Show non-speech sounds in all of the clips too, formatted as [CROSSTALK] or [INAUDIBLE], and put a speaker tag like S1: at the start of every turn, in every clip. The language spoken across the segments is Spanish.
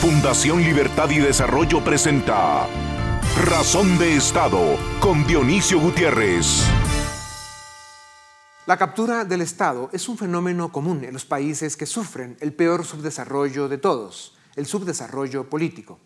S1: Fundación Libertad y Desarrollo presenta Razón de Estado con Dionisio Gutiérrez.
S2: La captura del Estado es un fenómeno común en los países que sufren el peor subdesarrollo de todos, el subdesarrollo político.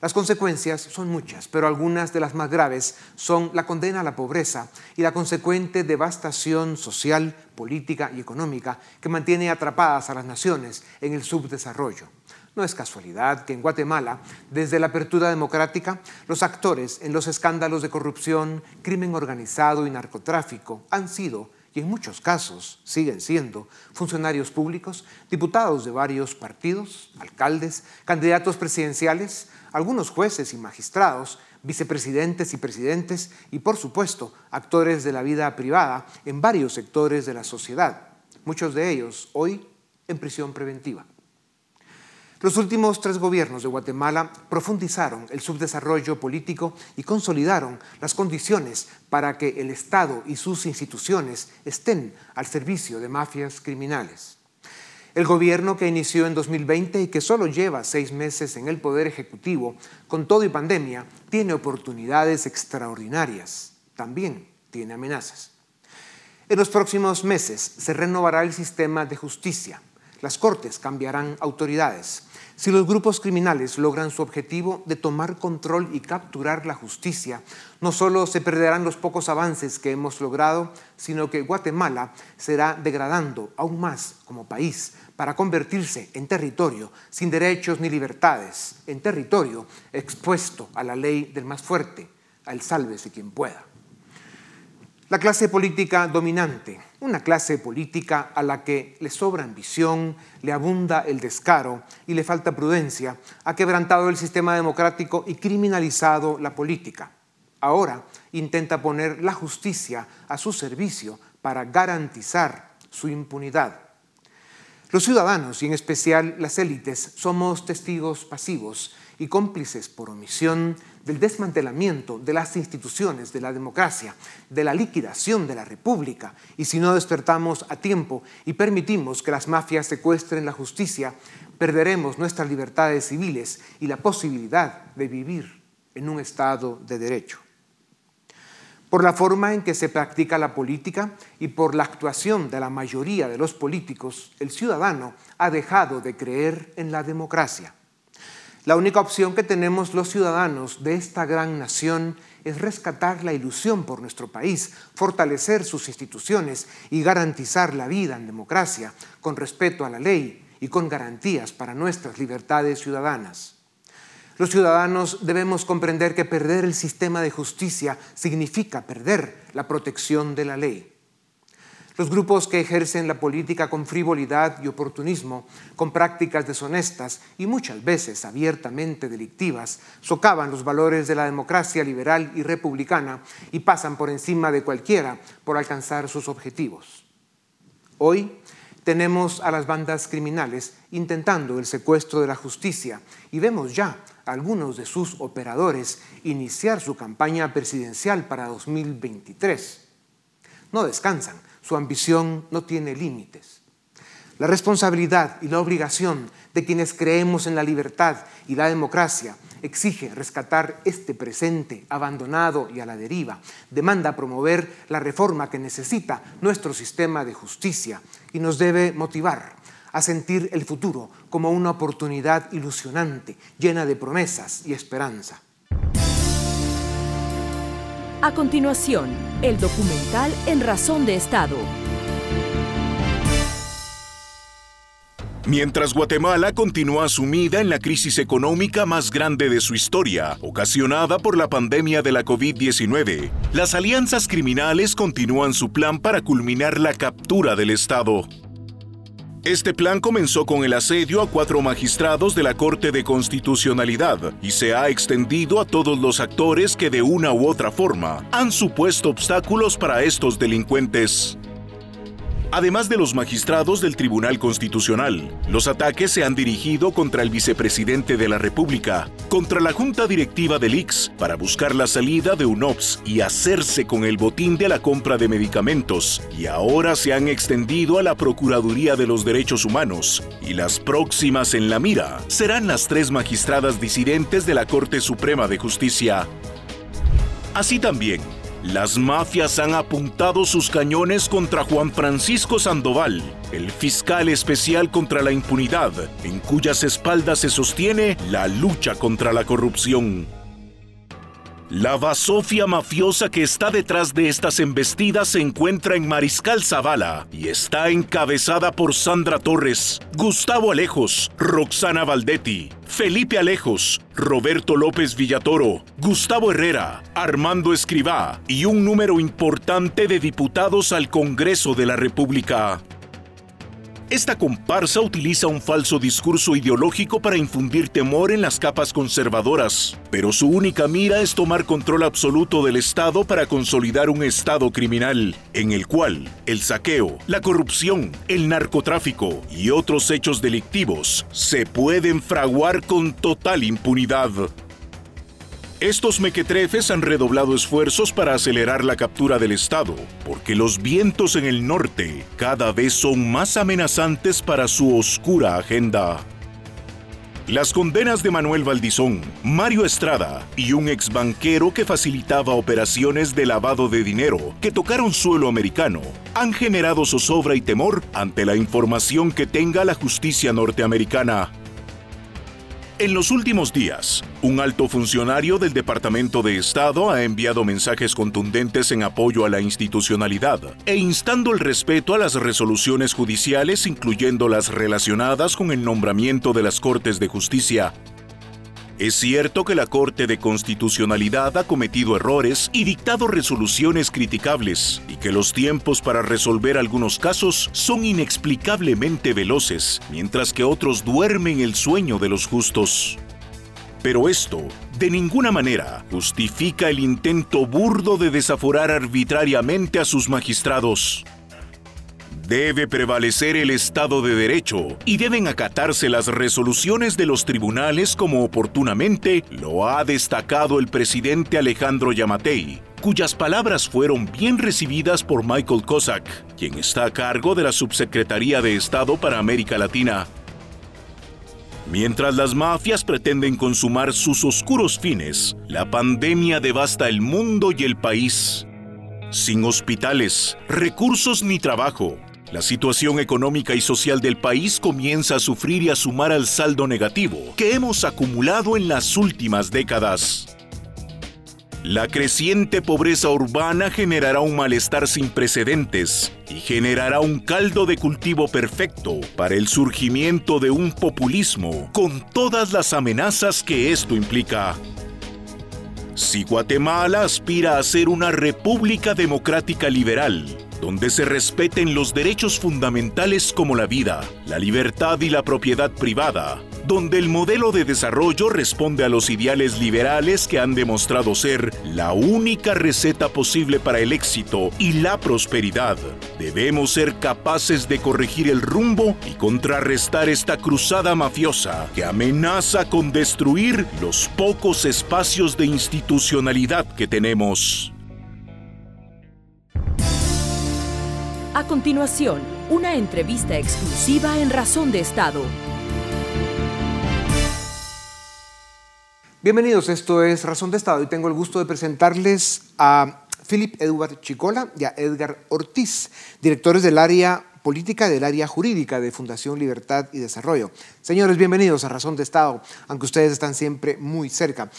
S2: Las consecuencias son muchas, pero algunas de las más graves son la condena a la pobreza y la consecuente devastación social, política y económica que mantiene atrapadas a las naciones en el subdesarrollo. No es casualidad que en Guatemala, desde la apertura democrática, los actores en los escándalos de corrupción, crimen organizado y narcotráfico han sido, y en muchos casos siguen siendo, funcionarios públicos, diputados de varios partidos, alcaldes, candidatos presidenciales, algunos jueces y magistrados, vicepresidentes y presidentes y, por supuesto, actores de la vida privada en varios sectores de la sociedad, muchos de ellos hoy en prisión preventiva. Los últimos tres gobiernos de Guatemala profundizaron el subdesarrollo político y consolidaron las condiciones para que el Estado y sus instituciones estén al servicio de mafias criminales. El gobierno que inició en 2020 y que solo lleva seis meses en el Poder Ejecutivo, con todo y pandemia, tiene oportunidades extraordinarias. También tiene amenazas. En los próximos meses se renovará el sistema de justicia. Las cortes cambiarán autoridades. Si los grupos criminales logran su objetivo de tomar control y capturar la justicia, no solo se perderán los pocos avances que hemos logrado, sino que Guatemala será degradando aún más como país para convertirse en territorio sin derechos ni libertades, en territorio expuesto a la ley del más fuerte, al sálvese quien pueda. La clase política dominante, una clase política a la que le sobra ambición, le abunda el descaro y le falta prudencia, ha quebrantado el sistema democrático y criminalizado la política. Ahora intenta poner la justicia a su servicio para garantizar su impunidad. Los ciudadanos, y en especial las élites, somos testigos pasivos y cómplices por omisión del desmantelamiento de las instituciones de la democracia, de la liquidación de la república. Y si no despertamos a tiempo y permitimos que las mafias secuestren la justicia, perderemos nuestras libertades civiles y la posibilidad de vivir en un Estado de derecho. Por la forma en que se practica la política y por la actuación de la mayoría de los políticos, el ciudadano ha dejado de creer en la democracia. La única opción que tenemos los ciudadanos de esta gran nación es rescatar la ilusión por nuestro país, fortalecer sus instituciones y garantizar la vida en democracia, con respeto a la ley y con garantías para nuestras libertades ciudadanas. Los ciudadanos debemos comprender que perder el sistema de justicia significa perder la protección de la ley. Los grupos que ejercen la política con frivolidad y oportunismo, con prácticas deshonestas y muchas veces abiertamente delictivas, socavan los valores de la democracia liberal y republicana y pasan por encima de cualquiera por alcanzar sus objetivos. Hoy tenemos a las bandas criminales intentando el secuestro de la justicia y vemos ya algunos de sus operadores iniciar su campaña presidencial para 2023. No descansan su ambición no tiene límites. La responsabilidad y la obligación de quienes creemos en la libertad y la democracia exige rescatar este presente abandonado y a la deriva. Demanda promover la reforma que necesita nuestro sistema de justicia y nos debe motivar a sentir el futuro como una oportunidad ilusionante, llena de promesas y esperanza.
S3: A continuación, el documental En Razón de Estado.
S1: Mientras Guatemala continúa sumida en la crisis económica más grande de su historia, ocasionada por la pandemia de la COVID-19, las alianzas criminales continúan su plan para culminar la captura del Estado. Este plan comenzó con el asedio a cuatro magistrados de la Corte de Constitucionalidad y se ha extendido a todos los actores que de una u otra forma han supuesto obstáculos para estos delincuentes. Además de los magistrados del Tribunal Constitucional, los ataques se han dirigido contra el vicepresidente de la República, contra la Junta Directiva del IX, para buscar la salida de UNOPS y hacerse con el botín de la compra de medicamentos, y ahora se han extendido a la Procuraduría de los Derechos Humanos, y las próximas en la mira serán las tres magistradas disidentes de la Corte Suprema de Justicia. Así también, las mafias han apuntado sus cañones contra Juan Francisco Sandoval, el fiscal especial contra la impunidad, en cuyas espaldas se sostiene la lucha contra la corrupción. La basofia mafiosa que está detrás de estas embestidas se encuentra en Mariscal Zavala y está encabezada por Sandra Torres, Gustavo Alejos, Roxana Valdetti, Felipe Alejos, Roberto López Villatoro, Gustavo Herrera, Armando Escribá y un número importante de diputados al Congreso de la República. Esta comparsa utiliza un falso discurso ideológico para infundir temor en las capas conservadoras, pero su única mira es tomar control absoluto del Estado para consolidar un Estado criminal, en el cual el saqueo, la corrupción, el narcotráfico y otros hechos delictivos se pueden fraguar con total impunidad. Estos mequetrefes han redoblado esfuerzos para acelerar la captura del Estado, porque los vientos en el norte cada vez son más amenazantes para su oscura agenda. Las condenas de Manuel Valdizón, Mario Estrada y un ex banquero que facilitaba operaciones de lavado de dinero que tocaron suelo americano han generado zozobra y temor ante la información que tenga la justicia norteamericana. En los últimos días, un alto funcionario del Departamento de Estado ha enviado mensajes contundentes en apoyo a la institucionalidad e instando el respeto a las resoluciones judiciales, incluyendo las relacionadas con el nombramiento de las Cortes de Justicia es cierto que la Corte de Constitucionalidad ha cometido errores y dictado resoluciones criticables, y que los tiempos para resolver algunos casos son inexplicablemente veloces, mientras que otros duermen el sueño de los justos. Pero esto, de ninguna manera, justifica el intento burdo de desaforar arbitrariamente a sus magistrados. Debe prevalecer el Estado de Derecho y deben acatarse las resoluciones de los tribunales como oportunamente lo ha destacado el presidente Alejandro Yamatei, cuyas palabras fueron bien recibidas por Michael Cossack, quien está a cargo de la Subsecretaría de Estado para América Latina. Mientras las mafias pretenden consumar sus oscuros fines, la pandemia devasta el mundo y el país. Sin hospitales, recursos ni trabajo, la situación económica y social del país comienza a sufrir y a sumar al saldo negativo que hemos acumulado en las últimas décadas. La creciente pobreza urbana generará un malestar sin precedentes y generará un caldo de cultivo perfecto para el surgimiento de un populismo con todas las amenazas que esto implica. Si Guatemala aspira a ser una república democrática liberal, donde se respeten los derechos fundamentales como la vida, la libertad y la propiedad privada, donde el modelo de desarrollo responde a los ideales liberales que han demostrado ser la única receta posible para el éxito y la prosperidad. Debemos ser capaces de corregir el rumbo y contrarrestar esta cruzada mafiosa que amenaza con destruir los pocos espacios de institucionalidad que tenemos.
S3: A continuación, una entrevista exclusiva en Razón de Estado.
S2: Bienvenidos, esto es Razón de Estado y tengo el gusto de presentarles a Philip Edward Chicola y a Edgar Ortiz, directores del área política del área jurídica de Fundación Libertad y Desarrollo. Señores, bienvenidos a Razón de Estado, aunque ustedes están siempre muy cerca.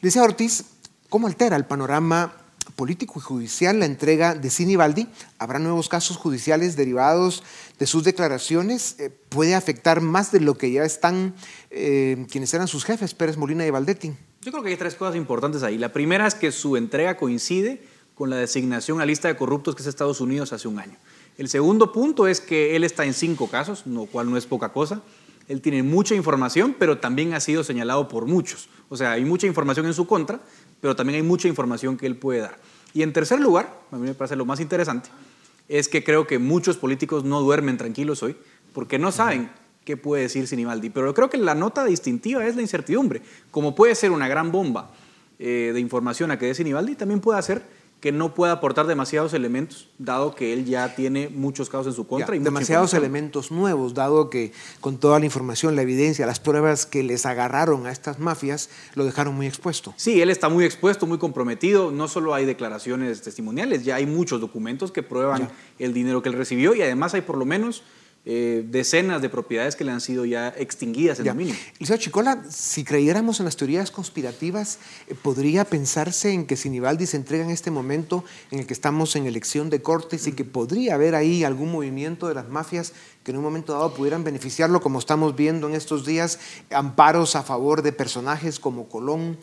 S2: Licia Ortiz, ¿cómo altera el panorama político y judicial la entrega de Sinibaldi. ¿Habrá nuevos casos judiciales derivados de sus declaraciones? Eh, ¿Puede afectar más de lo que ya están eh, quienes eran sus jefes, Pérez Molina y Valdetti?
S4: Yo creo que hay tres cosas importantes ahí. La primera es que su entrega coincide con la designación a lista de corruptos que es Estados Unidos hace un año. El segundo punto es que él está en cinco casos, lo cual no es poca cosa. Él tiene mucha información, pero también ha sido señalado por muchos. O sea, hay mucha información en su contra, pero también hay mucha información que él puede dar. Y en tercer lugar, a mí me parece lo más interesante, es que creo que muchos políticos no duermen tranquilos hoy porque no saben qué puede decir Sinibaldi. Pero creo que la nota distintiva es la incertidumbre. Como puede ser una gran bomba eh, de información a que dé Sinibaldi, también puede hacer que no pueda aportar demasiados elementos, dado que él ya tiene muchos casos en su contra. y
S2: demasiados elementos nuevos, dado que con toda la información, la evidencia, las pruebas que les agarraron a estas mafias, lo dejaron muy expuesto.
S4: Sí, él está muy expuesto, muy comprometido. No solo hay declaraciones testimoniales, ya hay muchos documentos que prueban el dinero que él recibió y además hay por lo menos eh, decenas de propiedades que le han sido ya extinguidas en dominio.
S2: Liceo Chicola, si creyéramos en las teorías conspirativas, eh, ¿podría pensarse en que Sinibaldi se entrega en este momento en el que estamos en elección de cortes y que podría haber ahí algún movimiento de las mafias que en un momento dado pudieran beneficiarlo, como estamos viendo en estos días, amparos a favor de personajes como Colón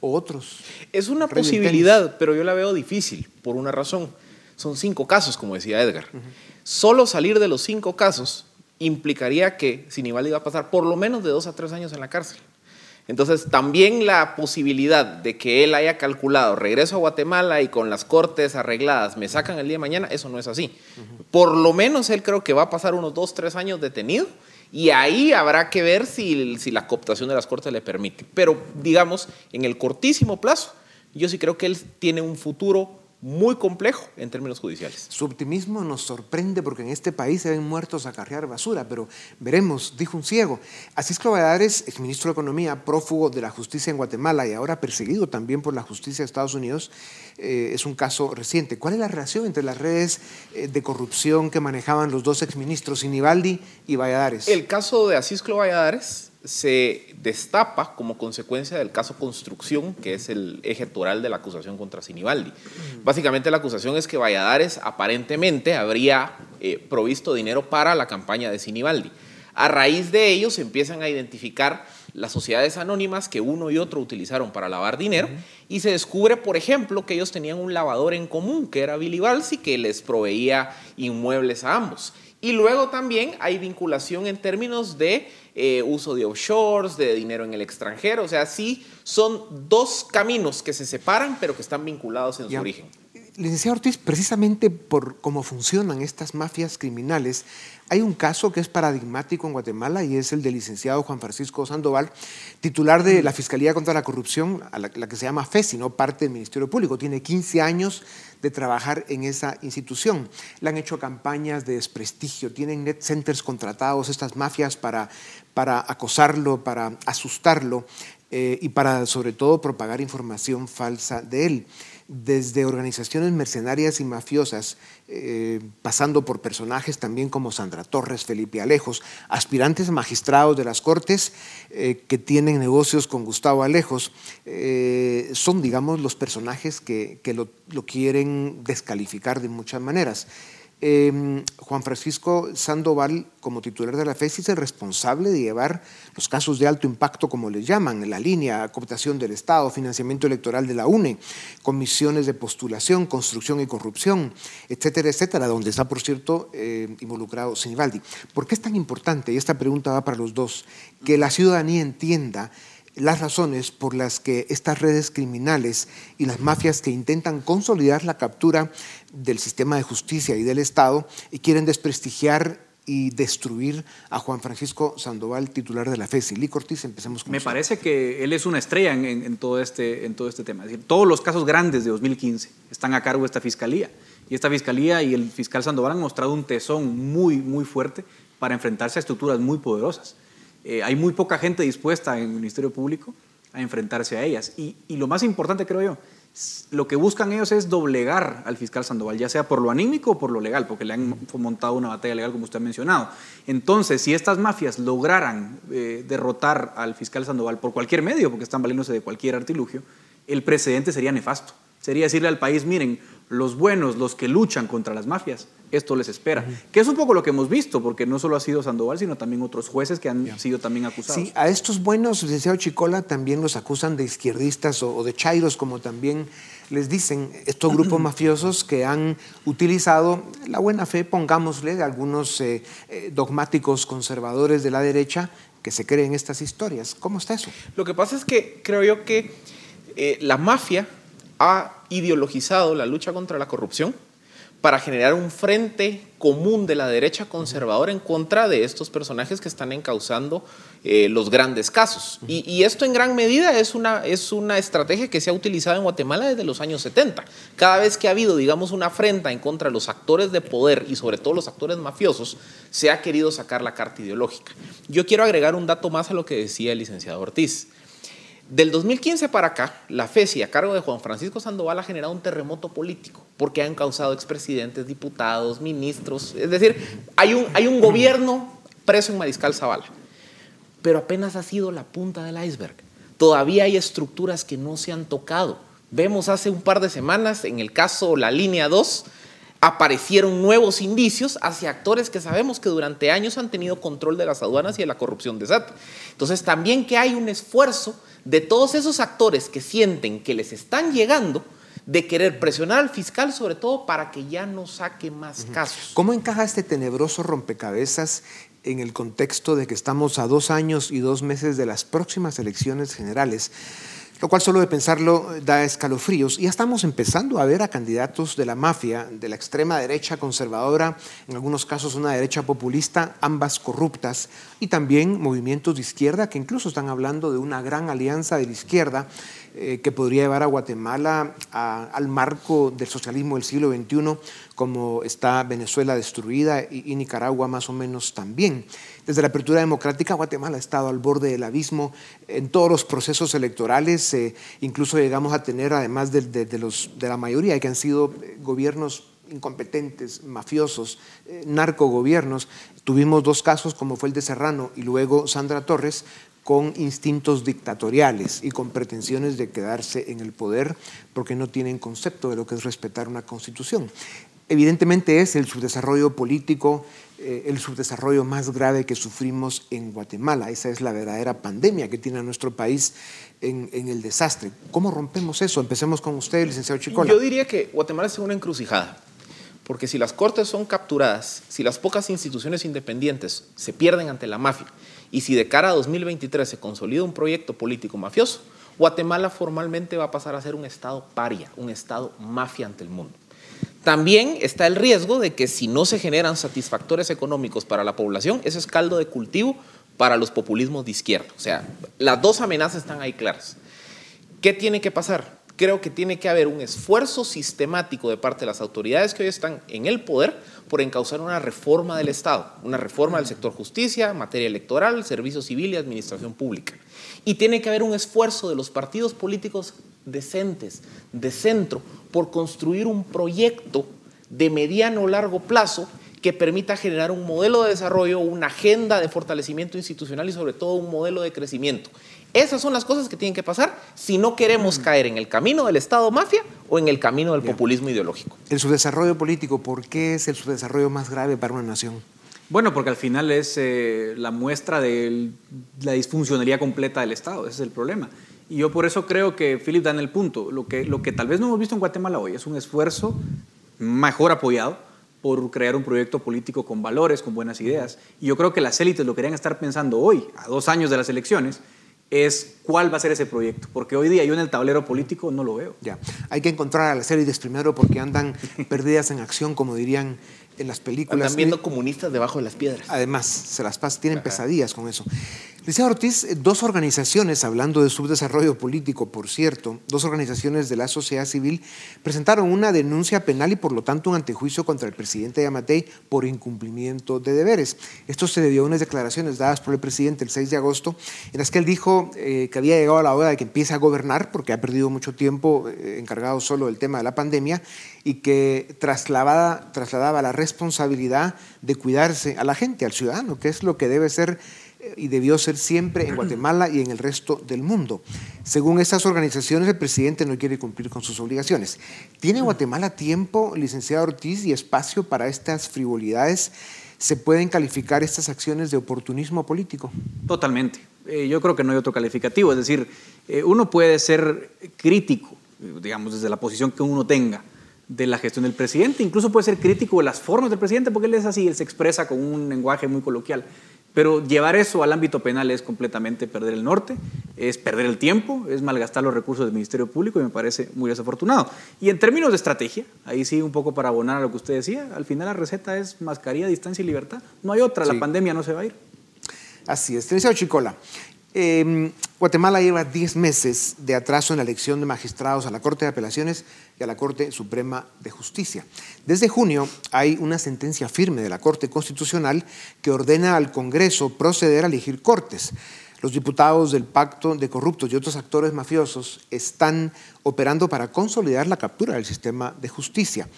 S2: o otros?
S5: Es una posibilidad, pero yo la veo difícil por una razón. Son cinco casos, como decía Edgar. Solo salir de los cinco casos implicaría que Sinibaldi iba a pasar por lo menos de dos a tres años en la cárcel. Entonces, también la posibilidad de que él haya calculado regreso a Guatemala y con las cortes arregladas me sacan el día de mañana, eso no es así. Por lo menos él creo que va a pasar unos dos, tres años detenido y ahí habrá que ver si, si la cooptación de las cortes le permite. Pero, digamos, en el cortísimo plazo, yo sí creo que él tiene un futuro muy complejo en términos judiciales.
S2: Su optimismo nos sorprende porque en este país se ven muertos a cargar basura, pero veremos, dijo un ciego. Asisclo Valladares, exministro de Economía, prófugo de la justicia en Guatemala y ahora perseguido también por la justicia de Estados Unidos, eh, es un caso reciente. ¿Cuál es la relación entre las redes eh, de corrupción que manejaban los dos exministros, Inibaldi y Valladares?
S5: El caso de Asisclo Valladares se destapa como consecuencia del caso Construcción, que es el eje toral de la acusación contra Sinibaldi. Básicamente la acusación es que Valladares aparentemente habría eh, provisto dinero para la campaña de Sinibaldi. A raíz de ello se empiezan a identificar las sociedades anónimas que uno y otro utilizaron para lavar dinero y se descubre, por ejemplo, que ellos tenían un lavador en común, que era Billy Balsi, que les proveía inmuebles a ambos. Y luego también hay vinculación en términos de eh, uso de offshores, de dinero en el extranjero. O sea, sí son dos caminos que se separan, pero que están vinculados en su origen.
S2: Licenciado Ortiz, precisamente por cómo funcionan estas mafias criminales, hay un caso que es paradigmático en Guatemala y es el del licenciado Juan Francisco Sandoval, titular de la Fiscalía contra la Corrupción, a la, que se llama FESI, no parte del Ministerio Público. Tiene 15 años de trabajar en esa institución. Le han hecho campañas de desprestigio, tienen net centers contratados, estas mafias, para, para acosarlo, para asustarlo eh, y para, sobre todo, propagar información falsa de él desde organizaciones mercenarias y mafiosas, eh, pasando por personajes también como Sandra Torres, Felipe Alejos, aspirantes magistrados de las Cortes eh, que tienen negocios con Gustavo Alejos, eh, son, digamos, los personajes que, lo quieren descalificar de muchas maneras. Em, Juan Francisco Sandoval, como titular de la FESI, es el responsable de llevar los casos de alto impacto, como les llaman, la línea, cooptación del Estado, financiamiento electoral de la UNE, comisiones de postulación, construcción y corrupción, etcétera, etcétera, donde está, por cierto, eh, involucrado Sinibaldi. ¿Por qué es tan importante, y esta pregunta va para los dos, que la ciudadanía entienda las razones por las que estas redes criminales y las mafias que intentan consolidar la captura del sistema de justicia y del Estado y quieren desprestigiar y destruir a Juan Francisco Sandoval, titular de la FESI. Lee Cortés, empecemos con
S4: Me parece que él es una estrella en, todo, este, en todo este tema. decir, todos los casos grandes de 2015 están a cargo de esta fiscalía. Y esta fiscalía y el fiscal Sandoval han mostrado un tesón muy, muy fuerte para enfrentarse a estructuras muy poderosas. Eh, hay muy poca gente dispuesta en el Ministerio Público a enfrentarse a ellas. Y, lo más importante, creo yo, lo que buscan ellos es doblegar al fiscal Sandoval, ya sea por lo anímico o por lo legal, porque le han montado una batalla legal, como usted ha mencionado. Entonces, si estas mafias lograran eh, derrotar al fiscal Sandoval por cualquier medio, porque están valiéndose de cualquier artilugio, el precedente sería nefasto. Sería decirle al país, miren, los buenos, los que luchan contra las mafias, esto les espera. Que es un poco lo que hemos visto, porque no solo ha sido Sandoval, sino también otros jueces que han sido también acusados.
S2: Sí, a estos buenos, licenciado Chicola, también los acusan de izquierdistas o, de chairos, como también les dicen estos grupos [CLEARS THROAT] mafiosos que han utilizado la buena fe, pongámosle, de algunos eh, eh, dogmáticos conservadores de la derecha que se creen estas historias. ¿Cómo está eso?
S5: Lo que pasa es que creo yo que eh, la mafia ha ideologizado la lucha contra la corrupción para generar un frente común de la derecha conservadora en contra de estos personajes que están encauzando eh, los grandes casos. Y, esto en gran medida es una, es una estrategia que se ha utilizado en Guatemala desde los años 70. Cada vez que ha habido, digamos, una afrenta en contra de los actores de poder y sobre todo los actores mafiosos, se ha querido sacar la carta ideológica. Yo quiero agregar un dato más a lo que decía el licenciado Ortiz. Del 2015 para acá, la FESI a cargo de Juan Francisco Sandoval ha generado un terremoto político porque han causado expresidentes, diputados, ministros. Es decir, hay un, hay un gobierno preso en Mariscal Zavala. Pero apenas ha sido la punta del iceberg. Todavía hay estructuras que no se han tocado. Vemos hace un par de semanas, en el caso La Línea 2, aparecieron nuevos indicios hacia actores que sabemos que durante años han tenido control de las aduanas y de la corrupción de SAT. Entonces, también que hay un esfuerzo de todos esos actores que sienten que les están llegando de querer presionar al fiscal, sobre todo para que ya no saque más casos.
S2: ¿Cómo encaja este tenebroso rompecabezas en el contexto de que estamos a dos años y dos meses de las próximas elecciones generales? Lo cual solo de pensarlo da escalofríos. Y ya estamos empezando a ver a candidatos de la mafia, de la extrema derecha conservadora, en algunos casos una derecha populista, ambas corruptas, y también movimientos de izquierda que incluso están hablando de una gran alianza de la izquierda eh, que podría llevar a Guatemala al marco del socialismo del siglo XXI, como está Venezuela destruida y, Nicaragua más o menos también. Desde la apertura democrática, Guatemala ha estado al borde del abismo en todos los procesos electorales, eh, incluso llegamos a tener, además de, la mayoría que han sido eh, gobiernos incompetentes, mafiosos, narcogobiernos. Tuvimos dos casos, como fue el de Serrano y luego Sandra Torres, con instintos dictatoriales y con pretensiones de quedarse en el poder porque no tienen concepto de lo que es respetar una constitución. Evidentemente es el subdesarrollo político, eh, el subdesarrollo más grave que sufrimos en Guatemala. Esa es la verdadera pandemia que tiene nuestro país en, el desastre. ¿Cómo rompemos eso? Empecemos con usted, licenciado Chicola.
S5: Yo diría que Guatemala es una encrucijada. Porque si las cortes son capturadas, si las pocas instituciones independientes se pierden ante la mafia, y si de cara a 2023 se consolida un proyecto político mafioso, Guatemala formalmente va a pasar a ser un Estado paria, un Estado mafia ante el mundo. También está el riesgo de que si no se generan satisfactores económicos para la población, ese es caldo de cultivo para los populismos de izquierda. O sea, las dos amenazas están ahí claras. ¿Qué tiene que pasar? creo que tiene que haber un esfuerzo sistemático de parte de las autoridades que hoy están en el poder por encauzar una reforma del Estado, una reforma del sector justicia, materia electoral, servicio civil y administración pública. Y tiene que haber un esfuerzo de los partidos políticos decentes, de centro, por construir un proyecto de mediano o largo plazo que permita generar un modelo de desarrollo, una agenda de fortalecimiento institucional y sobre todo un modelo de crecimiento. Esas son las cosas que tienen que pasar si no queremos mm. caer en el camino del Estado mafia o en el camino del populismo ideológico.
S2: El subdesarrollo político, ¿por qué es el subdesarrollo más grave para una nación?
S4: Bueno, porque al final es eh, la muestra de la disfuncionalidad completa del Estado, ese es el problema. Y yo por eso creo que Philip da en el punto. Lo que, lo que tal vez no hemos visto en Guatemala hoy es un esfuerzo mejor apoyado por crear un proyecto político con valores, con buenas ideas. Y yo creo que las élites lo querían estar pensando hoy, a dos años de las elecciones, es cuál va a ser ese proyecto, porque hoy día yo en el tablero político no lo veo.
S2: Ya, hay que encontrar a las élites primero porque andan [LAUGHS] perdidas en acción, como dirían en las películas.
S5: Están viendo comunistas debajo de las piedras.
S2: Además, se las pasan, tienen pesadillas con eso. Licenciado Ortiz, eh, dos organizaciones, hablando de subdesarrollo político, por cierto, dos organizaciones de la sociedad civil presentaron una denuncia penal y por lo tanto un antejuicio contra el presidente Yamatei por incumplimiento de deberes. Esto se debió a unas declaraciones dadas por el presidente el 6 de agosto, en las que él dijo eh, que había llegado a la hora de que empiece a gobernar, porque ha perdido mucho tiempo eh, encargado solo del tema de la pandemia, y que trasladaba, la responsabilidad de cuidarse a la gente, al ciudadano, que es lo que debe ser y debió ser siempre en Guatemala y en el resto del mundo. Según estas organizaciones, el presidente no quiere cumplir con sus obligaciones. ¿Tiene Guatemala tiempo, licenciado Ortiz, y espacio para estas frivolidades? ¿Se pueden calificar estas acciones de oportunismo político?
S4: Totalmente. Eh, yo creo que no hay otro calificativo. Es decir, eh, uno puede ser crítico, digamos, desde la posición que uno tenga de la gestión del presidente, incluso puede ser crítico de las formas del presidente, porque él es así, él se expresa con un lenguaje muy coloquial Pero llevar eso al ámbito penal es completamente perder el norte, es perder el tiempo, es malgastar los recursos del Ministerio Público y me parece muy desafortunado. Y en términos de estrategia, ahí sí un poco para abonar a lo que usted decía, al final la receta es mascarilla, distancia y libertad. No hay otra, la pandemia no se va a ir.
S2: Así es. Licenciado Chicola, eh, Guatemala lleva 10 meses de atraso en la elección de magistrados a la Corte de Apelaciones y a la Corte Suprema de Justicia. Desde junio hay una sentencia firme de la Corte Constitucional que ordena al Congreso proceder a elegir cortes. Los diputados del Pacto de Corruptos y otros actores mafiosos están operando para consolidar la captura del sistema de justicia.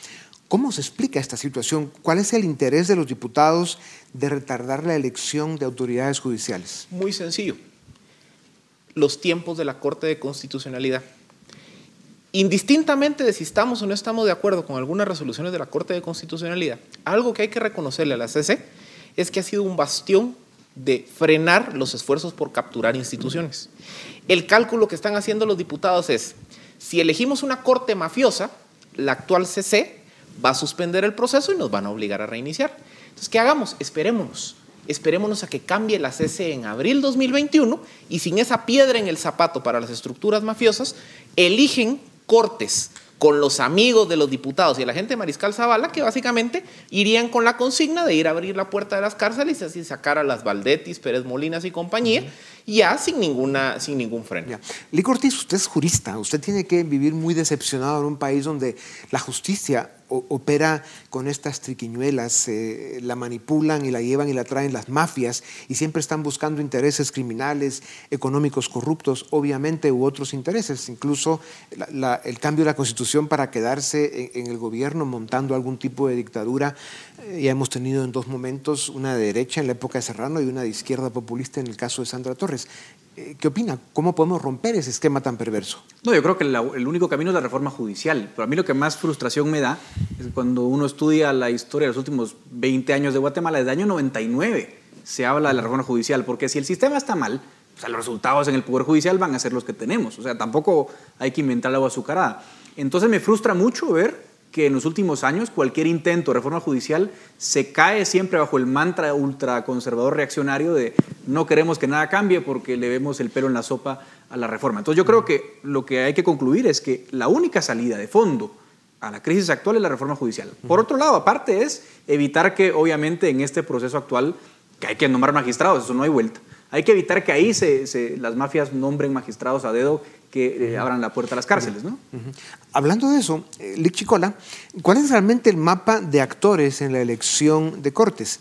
S2: ¿Cómo se explica esta situación? ¿Cuál es el interés de los diputados de retardar la elección de autoridades judiciales?
S5: Muy sencillo. Los tiempos de la Corte de Constitucionalidad. Indistintamente de si estamos o no estamos de acuerdo con algunas resoluciones de la Corte de Constitucionalidad, algo que hay que reconocerle a la CC es que ha sido un bastión de frenar los esfuerzos por capturar instituciones. El cálculo que están haciendo los diputados es, si elegimos una corte mafiosa, la actual CC va a suspender el proceso y nos van a obligar a reiniciar. Entonces, ¿qué hagamos? Esperémonos. Esperémonos a que cambie la CC en abril 2021 y sin esa piedra en el zapato para las estructuras mafiosas, eligen cortes con los amigos de los diputados y la gente de Mariscal Zavala, que básicamente irían con la consigna de ir a abrir la puerta de las cárceles y así sacar a las Valdetis, Pérez Molinas y compañía, ya sin, ninguna, sin ningún freno.
S2: Lee Cortés, usted es jurista, usted tiene que vivir muy decepcionado en un país donde la justicia opera con estas triquiñuelas, eh, la manipulan y la llevan y la traen las mafias y siempre están buscando intereses criminales, económicos corruptos, obviamente, u otros intereses, incluso el cambio de la constitución para quedarse en, el gobierno montando algún tipo de dictadura. Eh, ya hemos tenido en dos momentos una de derecha en la época de Serrano y una de izquierda populista en el caso de Sandra Torres. Eh, ¿Qué opina? ¿Cómo podemos romper ese esquema tan perverso?
S4: No, yo creo que el único camino es la reforma judicial. Pero a mí lo que más frustración me da es cuando uno estudia la historia de los últimos 20 años de Guatemala, desde el año 99 se habla de la reforma judicial, porque si el sistema está mal, sea, los resultados en el Poder Judicial van a ser los que tenemos. O sea, tampoco hay que inventar agua azucarada. Entonces me frustra mucho ver que en los últimos años cualquier intento de reforma judicial se cae siempre bajo el mantra ultraconservador reaccionario de no queremos que nada cambie porque le vemos el pelo en la sopa a la reforma. Entonces yo creo que lo que hay que concluir es que la única salida de fondo a la crisis actual es la reforma judicial. Por otro lado, aparte es evitar que obviamente en este proceso actual que hay que nombrar magistrados, eso no hay vuelta. Hay que evitar que ahí se, las mafias nombren magistrados a dedo que eh, abran la puerta a las cárceles. ¿no?
S2: Hablando de eso, eh, Lick Chicola, ¿cuál es realmente el mapa de actores en la elección de Cortes?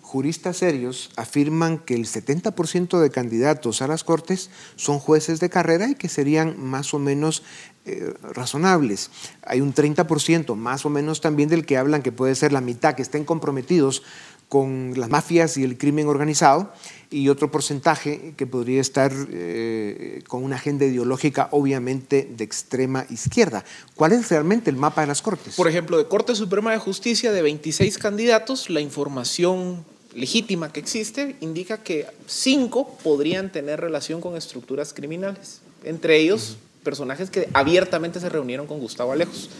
S2: Juristas serios afirman que el 70% de candidatos a las Cortes son jueces de carrera y que serían más o menos eh, razonables. Hay un 30% más o menos también del que hablan que puede ser la mitad que estén comprometidos con las mafias y el crimen organizado y otro porcentaje que podría estar eh, con una agenda ideológica obviamente de extrema izquierda. ¿Cuál es realmente el mapa de las Cortes?
S5: Por ejemplo, de Corte Suprema de Justicia de 26 candidatos, la información legítima que existe indica que cinco podrían tener relación con estructuras criminales, entre ellos personajes que abiertamente se reunieron con Gustavo Alejos.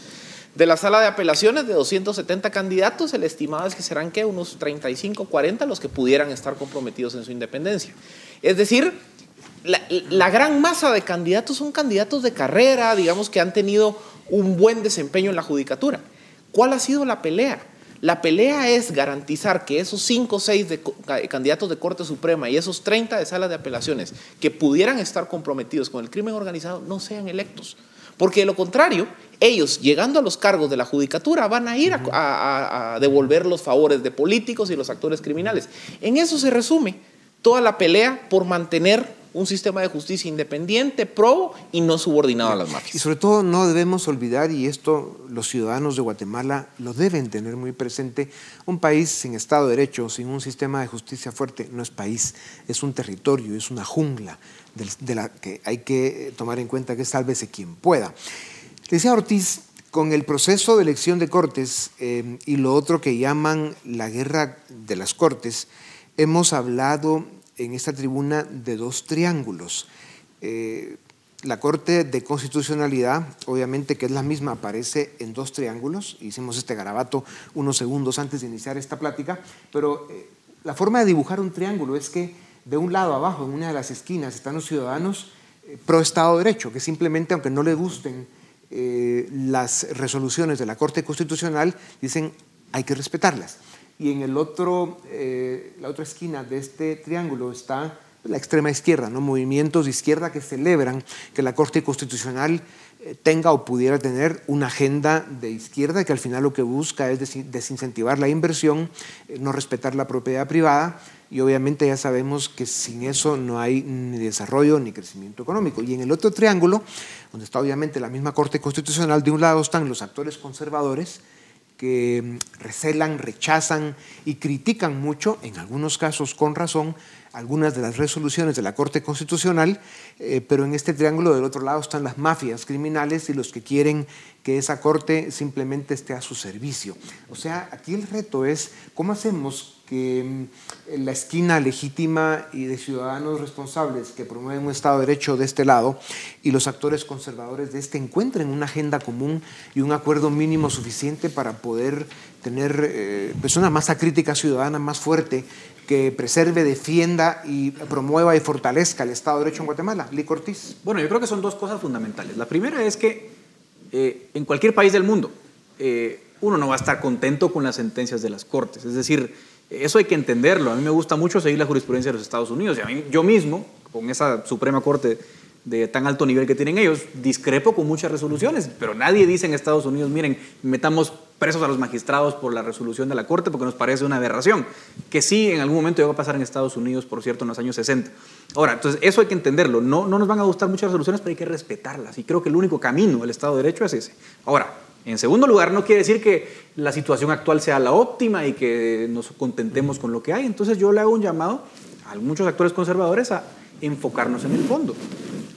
S5: De la sala de apelaciones de 270 candidatos, el estimado es que serán que unos 35, 40 los que pudieran estar comprometidos en su independencia. Es decir, la, gran masa de candidatos son candidatos de carrera, digamos que han tenido un buen desempeño en la judicatura. ¿Cuál ha sido la pelea? La pelea es garantizar que esos 5 o 6 candidatos de Corte Suprema y esos 30 de salas de apelaciones que pudieran estar comprometidos con el crimen organizado no sean electos. Porque de lo contrario, ellos, llegando a los cargos de la judicatura, van a ir a, devolver los favores de políticos y los actores criminales. En eso se resume toda la pelea por mantener un sistema de justicia independiente, probo y no subordinado a las mafias.
S2: Y sobre todo no debemos olvidar, y esto los ciudadanos de Guatemala lo deben tener muy presente, un país sin Estado de Derecho, sin un sistema de justicia fuerte, no es país, es un territorio, es una jungla de la que hay que tomar en cuenta que sálvese quien pueda. Decía Ortiz, con el proceso de elección de cortes eh, y lo otro que llaman la guerra de las cortes, hemos hablado en esta tribuna de dos triángulos. Eh, la Corte de Constitucionalidad, obviamente que es la misma, aparece en dos triángulos. Hicimos este garabato unos segundos antes de iniciar esta plática, pero eh, la forma de dibujar un triángulo es que de un lado abajo, en una de las esquinas, están los ciudadanos eh, pro Estado de Derecho, que simplemente, aunque no les gusten eh, las resoluciones de la Corte Constitucional, dicen hay que respetarlas. Y en el otro, eh, la otra esquina de este triángulo está la extrema izquierda, ¿no? movimientos de izquierda que celebran que la Corte Constitucional tenga o pudiera tener una agenda de izquierda que al final lo que busca es desincentivar la inversión, no respetar la propiedad privada y obviamente ya sabemos que sin eso no hay ni desarrollo ni crecimiento económico. Y en el otro triángulo, donde está obviamente la misma Corte Constitucional, de un lado están los actores conservadores que mm, recelan, rechazan y critican mucho, en algunos casos con razón, algunas de las resoluciones de la Corte Constitucional, eh, pero en este triángulo del otro lado están las mafias criminales y los que quieren que esa Corte simplemente esté a su servicio. O sea, aquí el reto es cómo hacemos que mm, la esquina legítima y de ciudadanos responsables que promueven un Estado de Derecho de este lado y los actores conservadores de este encuentren una agenda común y un acuerdo mínimo suficiente para poder tener eh, pues una masa crítica ciudadana más fuerte que preserve, defienda y promueva y fortalezca el Estado de Derecho en Guatemala. Lee Cortés.
S4: Bueno, yo creo que son dos cosas fundamentales. La primera es que eh, en cualquier país del mundo eh, uno no va a estar contento con las sentencias de las Cortes. Es decir, eso hay que entenderlo. A mí me gusta mucho seguir la jurisprudencia de los Estados Unidos. Y a mí, yo mismo, con esa Suprema Corte de tan alto nivel que tienen ellos, discrepo con muchas resoluciones, pero nadie dice en Estados Unidos, miren, metamos presos a los magistrados por la resolución de la Corte porque nos parece una aberración, que sí en algún momento llegó a pasar en Estados Unidos, por cierto, en los años 60. Ahora, entonces eso hay que entenderlo, no, no nos van a gustar muchas resoluciones, pero hay que respetarlas, y creo que el único camino del Estado de Derecho es ese. Ahora, en segundo lugar, no quiere decir que la situación actual sea la óptima y que nos contentemos con lo que hay. Entonces yo le hago un llamado a muchos actores conservadores a enfocarnos en el fondo.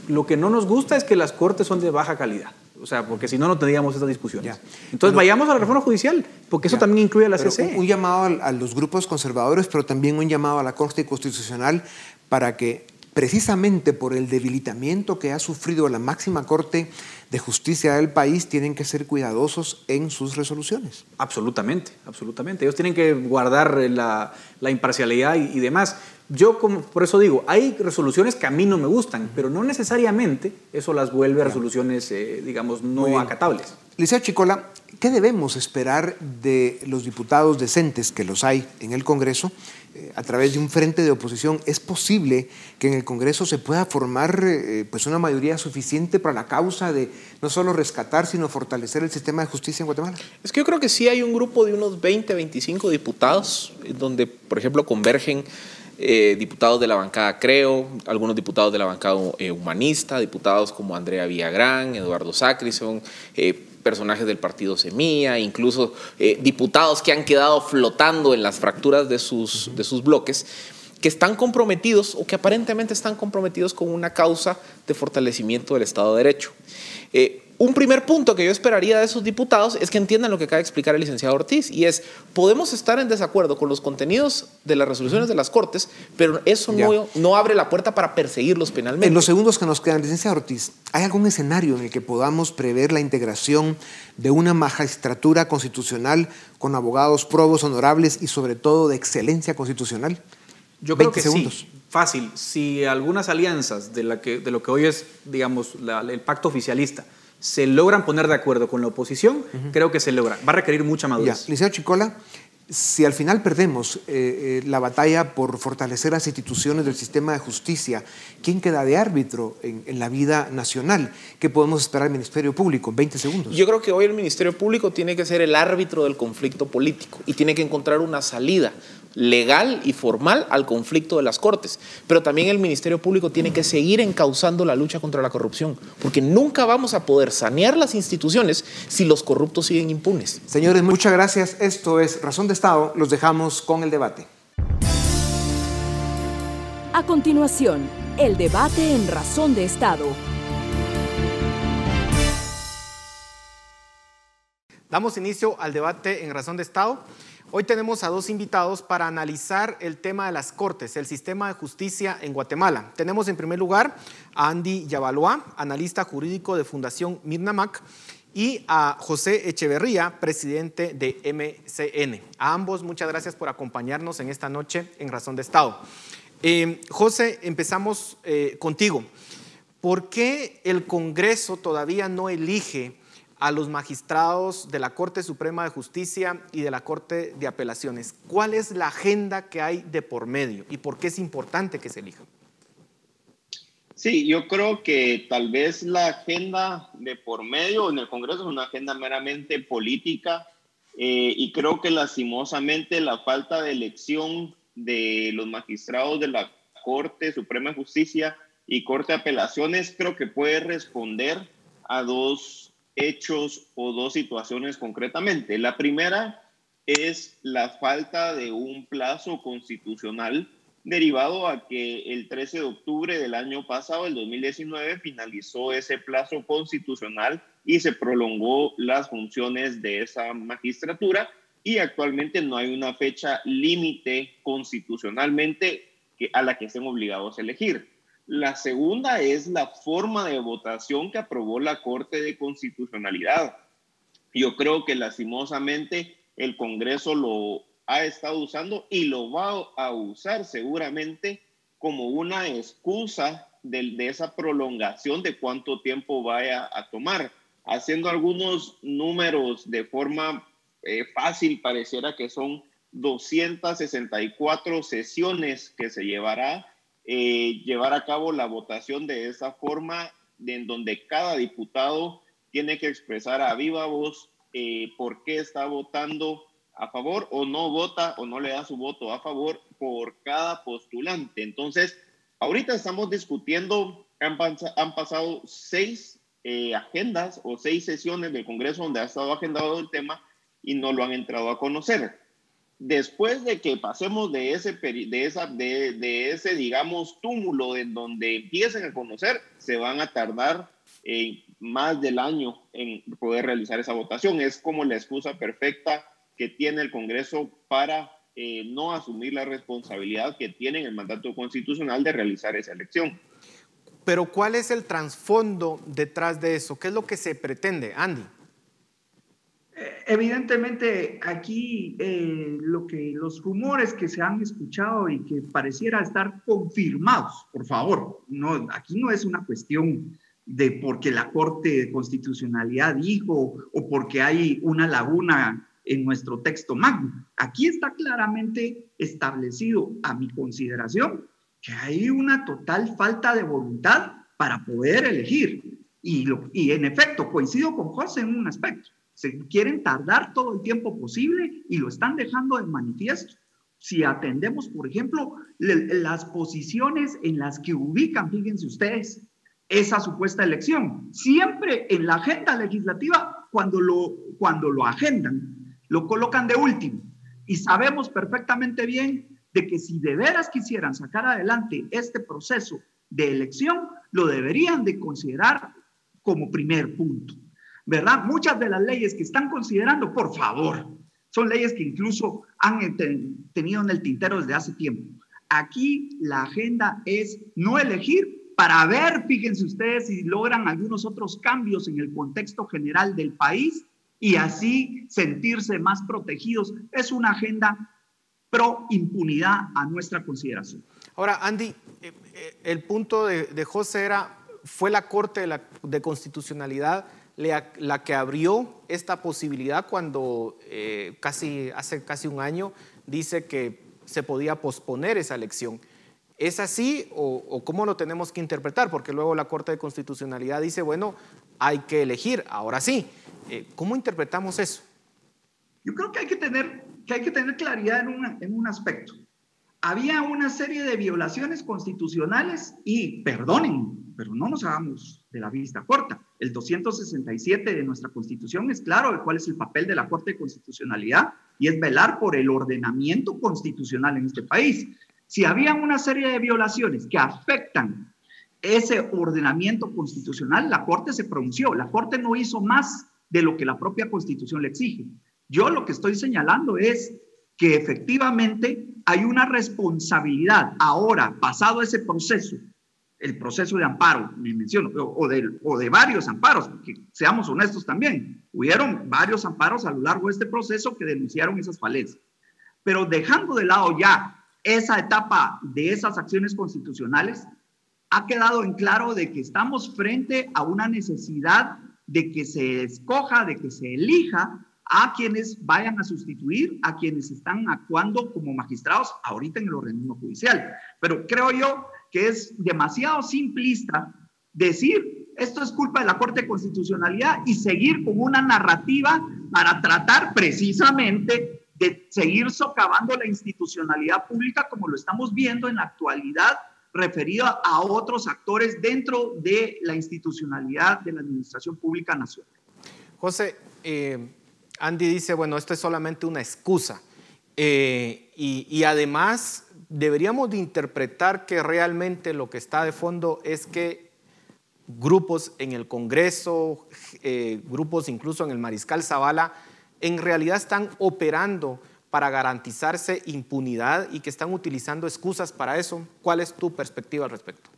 S4: Lo que no nos gusta es que las cortes son de baja calidad. O sea, porque si no, no tendríamos estas discusiones. Entonces, vayamos a la reforma judicial, porque eso también incluye a la CC.
S2: Un, un llamado a los grupos conservadores, pero también un llamado a la Corte Constitucional para que, precisamente por el debilitamiento que ha sufrido la máxima Corte de justicia del país tienen que ser cuidadosos en sus resoluciones.
S4: Absolutamente, absolutamente. Ellos tienen que guardar la, imparcialidad y, demás. Yo, como, por eso digo, hay resoluciones que a mí no me gustan, pero no necesariamente eso las vuelve resoluciones, eh, digamos, no acatables.
S2: Liceo Chicola, ¿qué debemos esperar de los diputados decentes, que los hay en el Congreso, eh, a través de un frente de oposición, ¿es posible que en el Congreso se pueda formar eh, pues una mayoría suficiente para la causa de no solo rescatar, sino fortalecer el sistema de justicia en Guatemala?
S5: Es que yo creo que sí hay un grupo de unos 20, 25 diputados, donde, por ejemplo, convergen eh, diputados de la bancada Creo, algunos diputados de la bancada humanista, diputados como Andrea Villagrán, Eduardo Sacrison, personajes del partido Semilla, incluso eh, diputados que han quedado flotando en las fracturas de sus, de sus bloques, que están comprometidos o que aparentemente están comprometidos con una causa de fortalecimiento del Estado de Derecho. Eh, un primer punto que yo esperaría de esos diputados es que entiendan lo que acaba de explicar el licenciado Ortiz, y es, podemos estar en desacuerdo con los contenidos de las resoluciones de las Cortes, pero eso no, no, abre la puerta para perseguirlos penalmente.
S2: En los segundos que nos quedan, licenciado Ortiz, ¿hay algún escenario en el que podamos prever la integración de una magistratura constitucional con abogados probos, honorables y sobre todo de excelencia constitucional?
S4: Yo creo que sí. Fácil. Si algunas alianzas de, la que, de lo que hoy es, digamos, el pacto oficialista, se logran poner de acuerdo con la oposición, creo que se logra. Va a requerir mucha madurez.
S2: Liceo Chicola, si al final perdemos eh, eh, la batalla por fortalecer las instituciones del sistema de justicia, ¿quién queda de árbitro en, en, la vida nacional? ¿Qué podemos esperar del Ministerio Público? 20 segundos.
S5: Yo creo que hoy el Ministerio Público tiene que ser el árbitro del conflicto político y tiene que encontrar una salida legal y formal al conflicto de las Cortes. Pero también el Ministerio Público tiene que seguir encauzando la lucha contra la corrupción, porque nunca vamos a poder sanear las instituciones si los corruptos siguen impunes.
S2: Señores, muchas gracias. Esto es Razón de Estado. Los dejamos con el debate.
S3: A continuación, el debate en Razón de Estado.
S6: Damos inicio al debate en Razón de Estado. Hoy tenemos a dos invitados para analizar el tema de las cortes, el sistema de justicia en Guatemala. Tenemos en primer lugar a Andy Yavaloa, analista jurídico de Fundación Mirnamac, y a José Echeverría, presidente de MCN. A ambos, muchas gracias por acompañarnos en esta noche en Razón de Estado. Eh, José, empezamos eh, contigo. ¿Por qué el Congreso todavía no elige a los magistrados de la Corte Suprema de Justicia y de la Corte de Apelaciones? ¿Cuál es la agenda que hay de por medio y por qué es importante que se elijan?
S7: Sí, yo creo que tal vez la agenda de por medio en el Congreso es una agenda meramente política eh, y creo que lastimosamente la falta de elección de los magistrados de la Corte Suprema de Justicia y Corte de Apelaciones creo que puede responder a dos hechos o dos situaciones concretamente. La primera es la falta de un plazo constitucional derivado a que el 13 de octubre del año pasado, el 2019, finalizó ese plazo constitucional y se prolongó las funciones de esa magistratura y actualmente no hay una fecha límite constitucionalmente a la que estén obligados a elegir. La segunda es la forma de votación que aprobó la Corte de Constitucionalidad. Yo creo que lastimosamente el Congreso lo ha estado usando y lo va a usar seguramente como una excusa de, esa prolongación de cuánto tiempo vaya a tomar. Haciendo algunos números de forma eh, fácil, pareciera que son 264 sesiones que se llevará eh, llevar a cabo la votación de esa forma, en donde cada diputado tiene que expresar a viva voz eh, por qué está votando a favor o no vota o no le da su voto a favor por cada postulante. Entonces, ahorita estamos discutiendo, han, han pasado seis eh, agendas o seis sesiones del Congreso donde ha estado agendado el tema y no lo han entrado a conocer. Después de que pasemos de ese, de esa, de, de ese digamos, túmulo en donde empiecen a conocer, se van a tardar eh, más del año en poder realizar esa votación. Es como la excusa perfecta que tiene el Congreso para eh, no asumir la responsabilidad que tiene en el mandato constitucional de realizar esa elección.
S6: Pero ¿cuál es el trasfondo detrás de eso? ¿Qué es lo que se pretende, Andy?
S8: Evidentemente, aquí eh, lo que los rumores que se han escuchado y que pareciera estar confirmados, por favor, no, aquí no es una cuestión de porque la Corte de Constitucionalidad dijo o porque hay una laguna en nuestro texto magno. Aquí está claramente establecido, a mi consideración, que hay una total falta de voluntad para poder elegir. Y, lo, y en efecto, coincido con José en un aspecto. Se quieren tardar todo el tiempo posible y lo están dejando de manifiesto. Si atendemos, por ejemplo, las posiciones en las que ubican, fíjense ustedes, esa supuesta elección, siempre en la agenda legislativa, cuando lo, cuando lo agendan, lo colocan de último. Y sabemos perfectamente bien de que si de veras quisieran sacar adelante este proceso de elección, lo deberían de considerar como primer punto. ¿Verdad? Muchas de las leyes que están considerando, por favor, son leyes que incluso han tenido en el tintero desde hace tiempo. Aquí la agenda es no elegir para ver, fíjense ustedes, si logran algunos otros cambios en el contexto general del país y así sentirse más protegidos. Es una agenda pro impunidad a nuestra consideración.
S6: Ahora, Andy, eh, eh, el punto de, José era, fue la Corte de, Constitucionalidad la, que abrió esta posibilidad cuando eh, casi, hace casi un año dice que se podía posponer esa elección. ¿Es así o, cómo lo tenemos que interpretar? Porque luego la Corte de Constitucionalidad dice, bueno, hay que elegir, ahora sí. Eh, ¿Cómo interpretamos eso?
S8: Yo creo que hay que tener, que hay que tener claridad en, en un aspecto. Había una serie de violaciones constitucionales y, perdonen, pero no nos hagamos de la vista corta. El 267 de nuestra Constitución es claro de cuál es el papel de la Corte de Constitucionalidad y es velar por el ordenamiento constitucional en este país. Si había una serie de violaciones que afectan ese ordenamiento constitucional, la Corte se pronunció. La Corte no hizo más de lo que la propia Constitución le exige. Yo lo que estoy señalando es que efectivamente hay una responsabilidad ahora, pasado ese proceso el proceso de amparo, me menciono, o de, o de varios amparos, porque seamos honestos también, hubieron varios amparos a lo largo de este proceso que denunciaron esas falencias. Pero dejando de lado ya esa etapa de esas acciones constitucionales, ha quedado en claro de que estamos frente a una necesidad de que se escoja, de que se elija a quienes vayan a sustituir a quienes están actuando como magistrados ahorita en el organismo judicial. Pero creo yo que es demasiado simplista decir esto es culpa de la Corte de Constitucionalidad y seguir con una narrativa para tratar precisamente de seguir socavando la institucionalidad pública como lo estamos viendo en la actualidad referido a otros actores dentro de la institucionalidad de la Administración Pública Nacional.
S6: José, eh, Andy dice, bueno, esto es solamente una excusa. Eh, y, además deberíamos de interpretar que realmente lo que está de fondo es que grupos en el Congreso, eh, grupos incluso en el Mariscal Zavala, en realidad están operando para garantizarse impunidad y que están utilizando excusas para eso. ¿Cuál es tu perspectiva al respecto?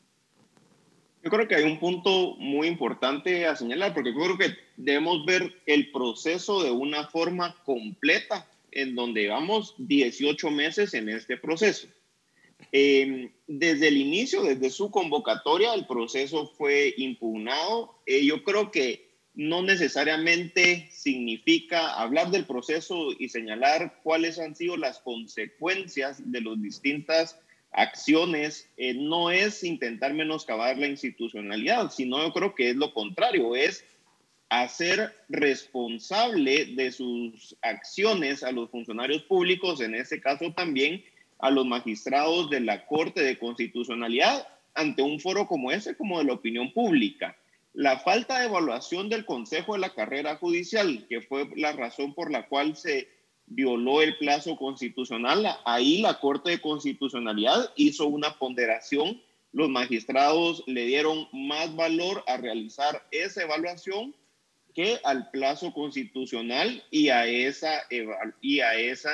S7: Yo creo que hay un punto muy importante a señalar, porque yo creo que debemos ver el proceso de una forma completa, en donde llevamos 18 meses en este proceso. Em, desde el inicio, desde su convocatoria, el proceso fue impugnado. Eh, yo creo que no necesariamente significa hablar del proceso y señalar cuáles han sido las consecuencias de las distintas acciones, eh, no es intentar menoscabar la institucionalidad, sino yo creo que es lo contrario, es hacer responsable de sus acciones a los funcionarios públicos, en este caso también a los magistrados de la Corte de Constitucionalidad, ante un foro como ese, como de la opinión pública. La falta de evaluación del Consejo de la Carrera Judicial, que fue la razón por la cual se violó el plazo constitucional, ahí la Corte de Constitucionalidad hizo una ponderación. Los magistrados le dieron más valor a realizar esa evaluación que al plazo constitucional y a esa y a ese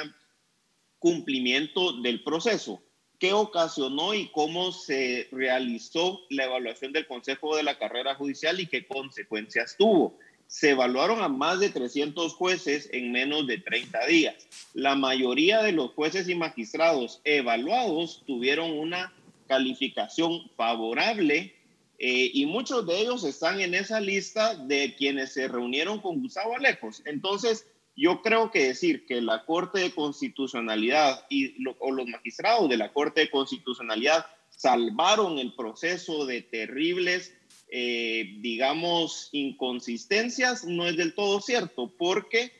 S7: cumplimiento del proceso qué ocasionó y cómo se realizó la evaluación del Consejo de la Carrera Judicial y qué consecuencias tuvo. Se evaluaron a más de 300 jueces en menos de 30 días. La mayoría de los jueces y magistrados evaluados tuvieron una calificación favorable eh, y muchos de ellos están en esa lista de quienes se reunieron con Gustavo Alejos. Entonces, yo creo que decir que la Corte de Constitucionalidad y o los magistrados de la Corte de Constitucionalidad salvaron el proceso de terribles, eh, digamos, inconsistencias, no es del todo cierto, porque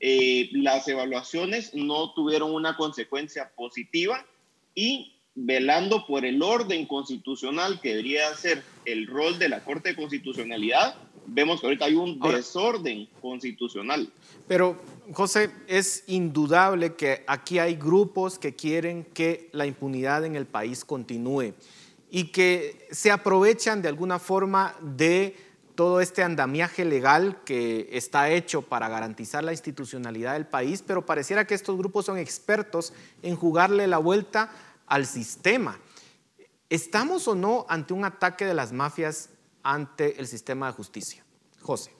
S7: eh, las evaluaciones no tuvieron una consecuencia positiva y velando por el orden constitucional que debería ser el rol de la Corte de Constitucionalidad, vemos que ahorita hay un desorden constitucional.
S6: Pero, José, es indudable que aquí hay grupos que quieren que la impunidad en el país continúe y que se aprovechan de alguna forma de todo este andamiaje legal que está hecho para garantizar la institucionalidad del país, pero pareciera que estos grupos son expertos en jugarle la vuelta al sistema. ¿Estamos o no ante un ataque de las mafias ante el sistema de justicia? José.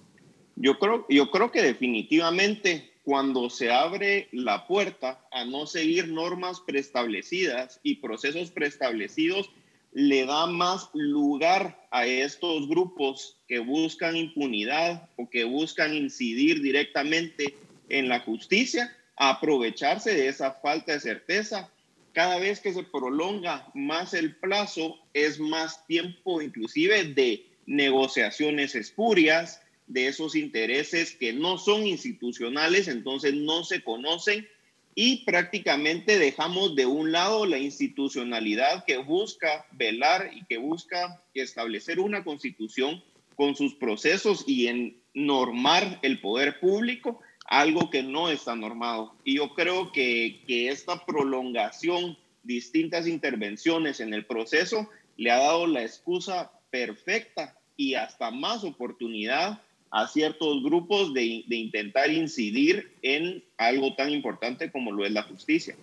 S7: Yo creo, yo creo que definitivamente cuando se abre la puerta a no seguir normas preestablecidas y procesos preestablecidos, le da más lugar a estos grupos que buscan impunidad o que buscan incidir directamente en la justicia, a aprovecharse de esa falta de certeza. Cada vez que se prolonga más el plazo, es más tiempo inclusive de negociaciones espurias, de esos intereses que no son institucionales, entonces no se conocen y prácticamente dejamos de un lado la institucionalidad que busca velar y que busca establecer una constitución con sus procesos y en normar el poder público, algo que no está normado. Y yo creo que, que esta prolongación, distintas intervenciones en el proceso, le ha dado la excusa perfecta y hasta más oportunidad a ciertos grupos de, intentar incidir en algo tan importante como lo es la justicia.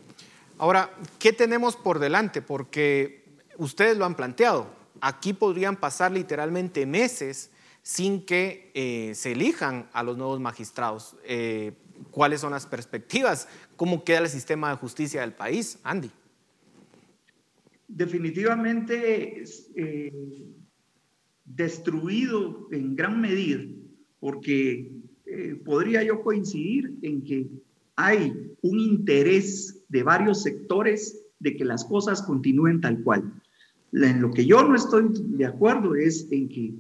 S6: Ahora, ¿qué tenemos por delante? Porque ustedes lo han planteado. aquí podrían pasar literalmente meses sin que eh, se elijan a los nuevos magistrados. Eh, ¿Cuáles son las perspectivas? ¿Cómo queda el sistema de justicia del país? Andy.
S8: Definitivamente eh, destruido en gran medida, porque podría yo coincidir en que hay un interés de varios sectores de que las cosas continúen tal cual. En lo que yo no estoy de acuerdo es en que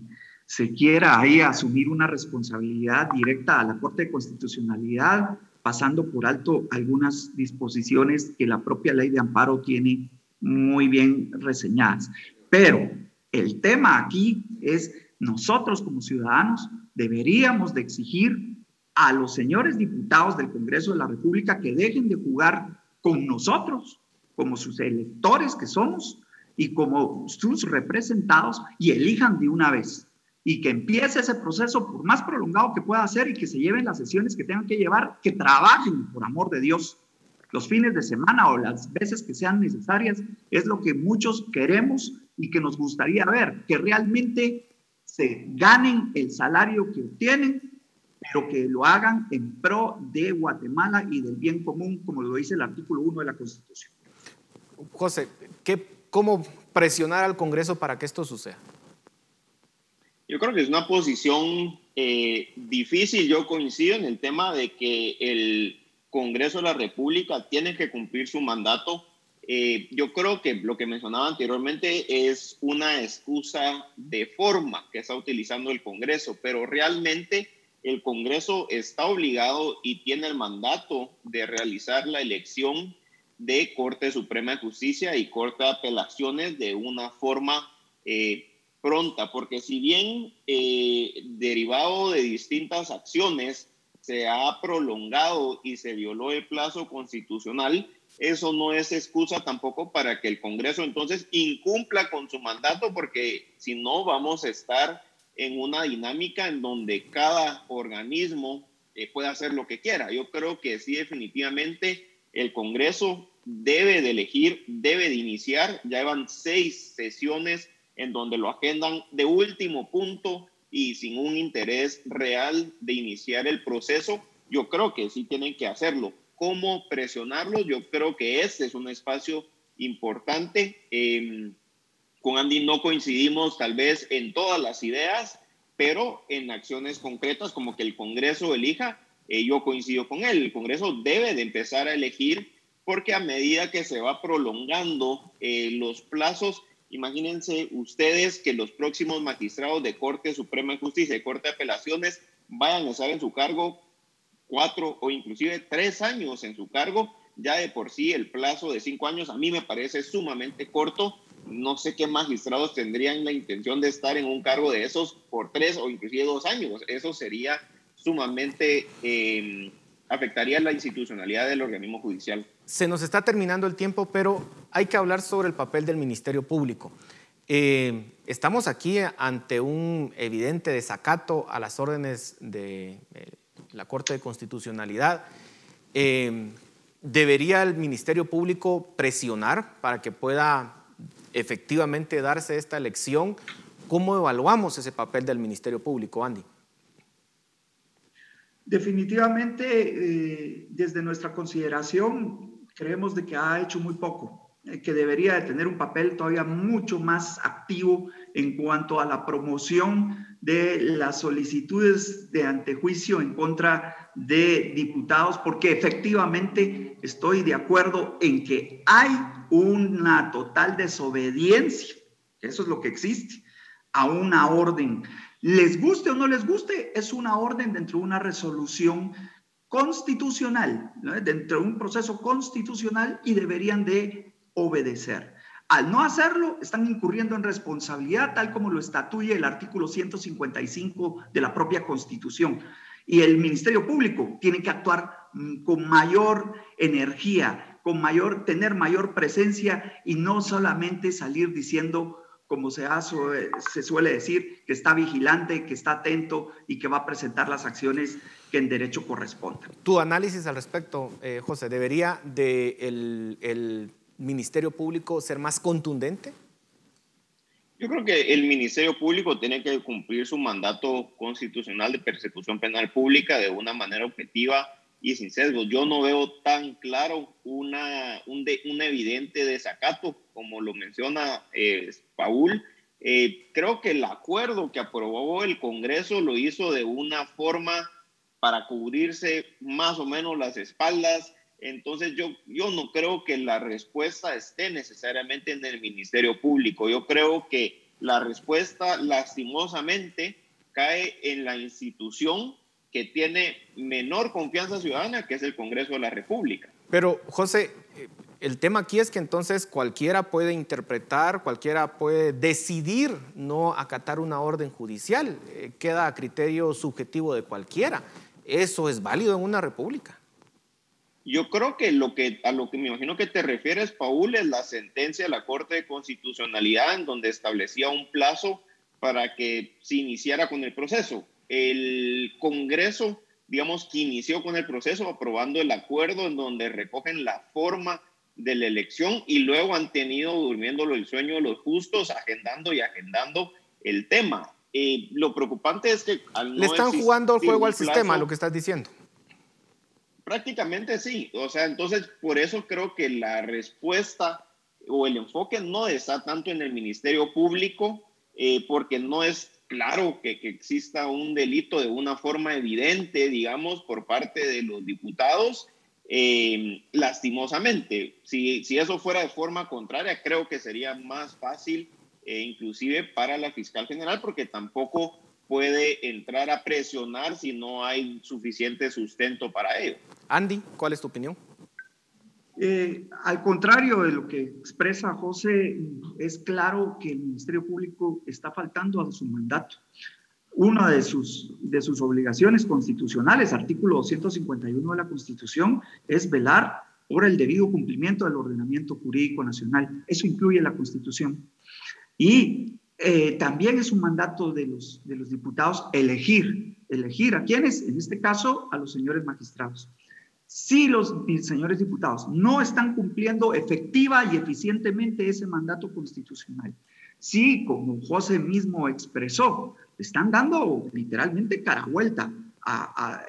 S8: se quiera ahí asumir una responsabilidad directa a la Corte de Constitucionalidad, pasando por alto algunas disposiciones que la propia ley de amparo tiene muy bien reseñadas. Pero el tema aquí es nosotros como ciudadanos deberíamos de exigir a los señores diputados del Congreso de la República que dejen de jugar con nosotros como sus electores que somos y como sus representados y elijan de una vez. Y que empiece ese proceso, por más prolongado que pueda ser, y que se lleven las sesiones que tengan que llevar, que trabajen, por amor de Dios, los fines de semana o las veces que sean necesarias, es lo que muchos queremos y que nos gustaría ver, que realmente se ganen el salario que obtienen, pero que lo hagan en pro de Guatemala y del bien común, como lo dice el artículo 1 de la Constitución.
S6: José, ¿qué, ¿cómo presionar al Congreso para que esto suceda?
S7: Yo creo que es una posición eh, difícil. Yo coincido en el tema de que el Congreso de la República tiene que cumplir su mandato. Eh, yo creo que lo que mencionaba anteriormente es una excusa de forma que está utilizando el Congreso, pero realmente el Congreso está obligado y tiene el mandato de realizar la elección de Corte Suprema de Justicia y Corte de Apelaciones de una forma eh, pronta, porque si bien eh, derivado de distintas acciones se ha prolongado y se violó el plazo constitucional, eso no es excusa tampoco para que el Congreso entonces incumpla con su mandato, porque si no vamos a estar en una dinámica en donde cada organismo eh, pueda hacer lo que quiera. Yo creo que sí, definitivamente el Congreso debe de elegir, debe de iniciar, ya llevan seis sesiones en donde lo agendan de último punto y sin un interés real de iniciar el proceso, yo creo que sí tienen que hacerlo. ¿Cómo presionarlo? Yo creo que este es un espacio importante. Em, con Andy no coincidimos tal vez en todas las ideas, pero en acciones concretas como que el Congreso elija, eh, yo coincido con él. El Congreso debe de empezar a elegir porque a medida que se va prolongando eh, los plazos, Imagínense ustedes que los próximos magistrados de Corte Suprema de Justicia y Corte de Apelaciones vayan a estar en su cargo cuatro o inclusive tres años en su cargo. Ya de por sí el plazo de cinco años a mí me parece sumamente corto. No sé qué magistrados tendrían la intención de estar en un cargo de esos por tres o inclusive dos años. Eso sería sumamente, eh, afectaría la institucionalidad del organismo judicial
S6: se nos está terminando el tiempo, pero hay que hablar sobre el papel del Ministerio Público. Eh, estamos aquí ante un evidente desacato a las órdenes de eh, la Corte de Constitucionalidad. Eh, ¿Debería el Ministerio Público presionar para que pueda efectivamente darse esta elección? ¿Cómo evaluamos ese papel del Ministerio Público, Andy?
S8: Definitivamente, desde nuestra consideración, creemos de que ha hecho muy poco, eh, que debería de tener un papel todavía mucho más activo en cuanto a la promoción de las solicitudes de antejuicio en contra de diputados, porque efectivamente estoy de acuerdo en que hay una total desobediencia, eso es lo que existe, a una orden. Les guste o no les guste, es una orden dentro de una resolución constitucional, dentro de un proceso constitucional y deberían de obedecer. Al no hacerlo, están incurriendo en responsabilidad, tal como lo estatuye el artículo 155 de la propia Constitución. Y el Ministerio Público tiene que actuar mm, con mayor energía, con mayor, tener mayor presencia y no solamente salir diciendo como se, se suele decir, que está vigilante, que está atento y que va a presentar las acciones que en derecho correspondan.
S6: Tu análisis al respecto, eh, José, ¿debería de el, Ministerio Público ser más contundente?
S7: Yo creo que el Ministerio Público tiene que cumplir su mandato constitucional de persecución penal pública de una manera objetiva y sin sesgos. Yo no veo tan claro una, un, un evidente desacato como lo menciona eh, Paul. Eh, creo que el acuerdo que aprobó el Congreso lo hizo de una forma para cubrirse más o menos las espaldas. Entonces yo, yo no creo que la respuesta esté necesariamente en el Ministerio Público. Yo creo que la respuesta lastimosamente cae en la institución que tiene menor confianza ciudadana, que es el Congreso de la República.
S6: Pero, José, eh, el tema aquí es que entonces cualquiera puede interpretar, cualquiera puede decidir no acatar una orden judicial. Eh, queda a criterio subjetivo de cualquiera. ¿Eso es válido en una república?
S7: Yo creo que, lo que a lo que me imagino que te refieres, Paul, es la sentencia de la Corte de Constitucionalidad en donde establecía un plazo para que se iniciara con el proceso el Congreso, digamos, que inició con el proceso aprobando el acuerdo en donde recogen la forma de la elección y luego han tenido durmiéndolo el sueño de los justos, agendando y agendando el tema. Eh, lo preocupante es que...
S6: Al Le están jugando el juego al sistema, lo que estás diciendo.
S7: Prácticamente sí. O sea, entonces por eso creo que la respuesta o el enfoque no está tanto en el Ministerio Público, eh, porque no es claro que, exista un delito de una forma evidente, digamos, por parte de los diputados. Eh, lastimosamente, si, si, eso fuera de forma contraria, creo que sería más fácil, eh, inclusive para la fiscal general, porque tampoco puede entrar a presionar si no hay suficiente sustento para ello.
S6: Andy, ¿cuál es tu opinión?
S8: Eh, al contrario de lo que expresa José, es claro que el Ministerio Público está faltando a su mandato. Una de sus, de sus obligaciones constitucionales, artículo 251 de la Constitución, es velar por el debido cumplimiento del ordenamiento jurídico nacional. Eso incluye la Constitución. Y eh, también es un mandato de los, de los diputados elegir, elegir a quienes, en este caso, a los señores magistrados. Si los señores diputados no están cumpliendo efectiva y eficientemente ese mandato constitucional, si, como José mismo expresó, están dando literalmente cara vuelta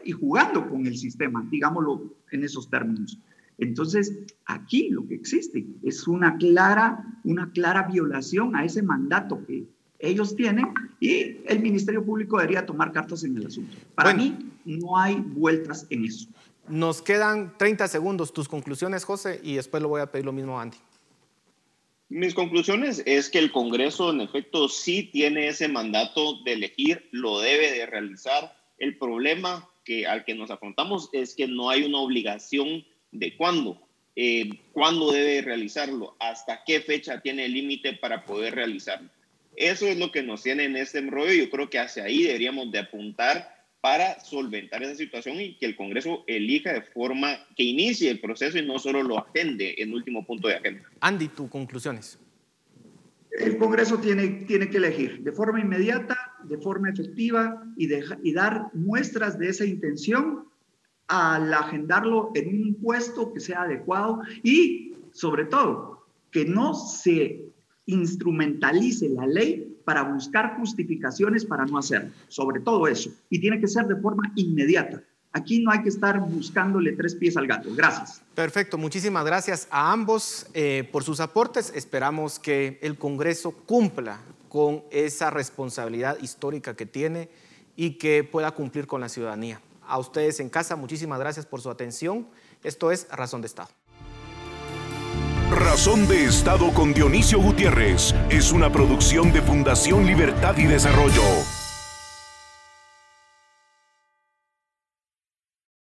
S8: y jugando con el sistema, digámoslo en esos términos. Entonces, aquí lo que existe es una clara, una clara violación a ese mandato que ellos tienen y el Ministerio Público debería tomar cartas en el asunto. Para mí, no hay vueltas en eso.
S6: Nos quedan 30 segundos. Tus conclusiones, José, y después lo voy a pedir lo mismo a Andy.
S7: Mis conclusiones es que el Congreso, en efecto, sí tiene ese mandato de elegir, lo debe de realizar. El problema que, al que nos afrontamos es que no hay una obligación de cuándo. Eh, cuándo debe realizarlo, hasta qué fecha tiene el límite para poder realizarlo. Eso es lo que nos tiene en este embrollo. Yo creo que hacia ahí deberíamos de apuntar para solventar esa situación y que el Congreso elija de forma que inicie el proceso y no solo lo agende en último punto de agenda.
S6: Andy, tus conclusiones.
S8: El Congreso tiene, tiene que elegir de forma inmediata, de forma efectiva y, y dar muestras de esa intención al agendarlo en un puesto que sea adecuado y, sobre todo, que no se instrumentalice la ley para buscar justificaciones para no hacerlo, sobre todo eso. Y tiene que ser de forma inmediata. Aquí no hay que estar buscándole tres pies al gato. Gracias.
S6: Perfecto, muchísimas gracias a ambos eh, por sus aportes. Esperamos que el Congreso cumpla con esa responsabilidad histórica que tiene y que pueda cumplir con la ciudadanía. A ustedes en casa, muchísimas gracias por su atención. Esto es Razón de Estado.
S1: Razón de Estado con Dionisio Gutiérrez es una producción de Fundación Libertad y Desarrollo.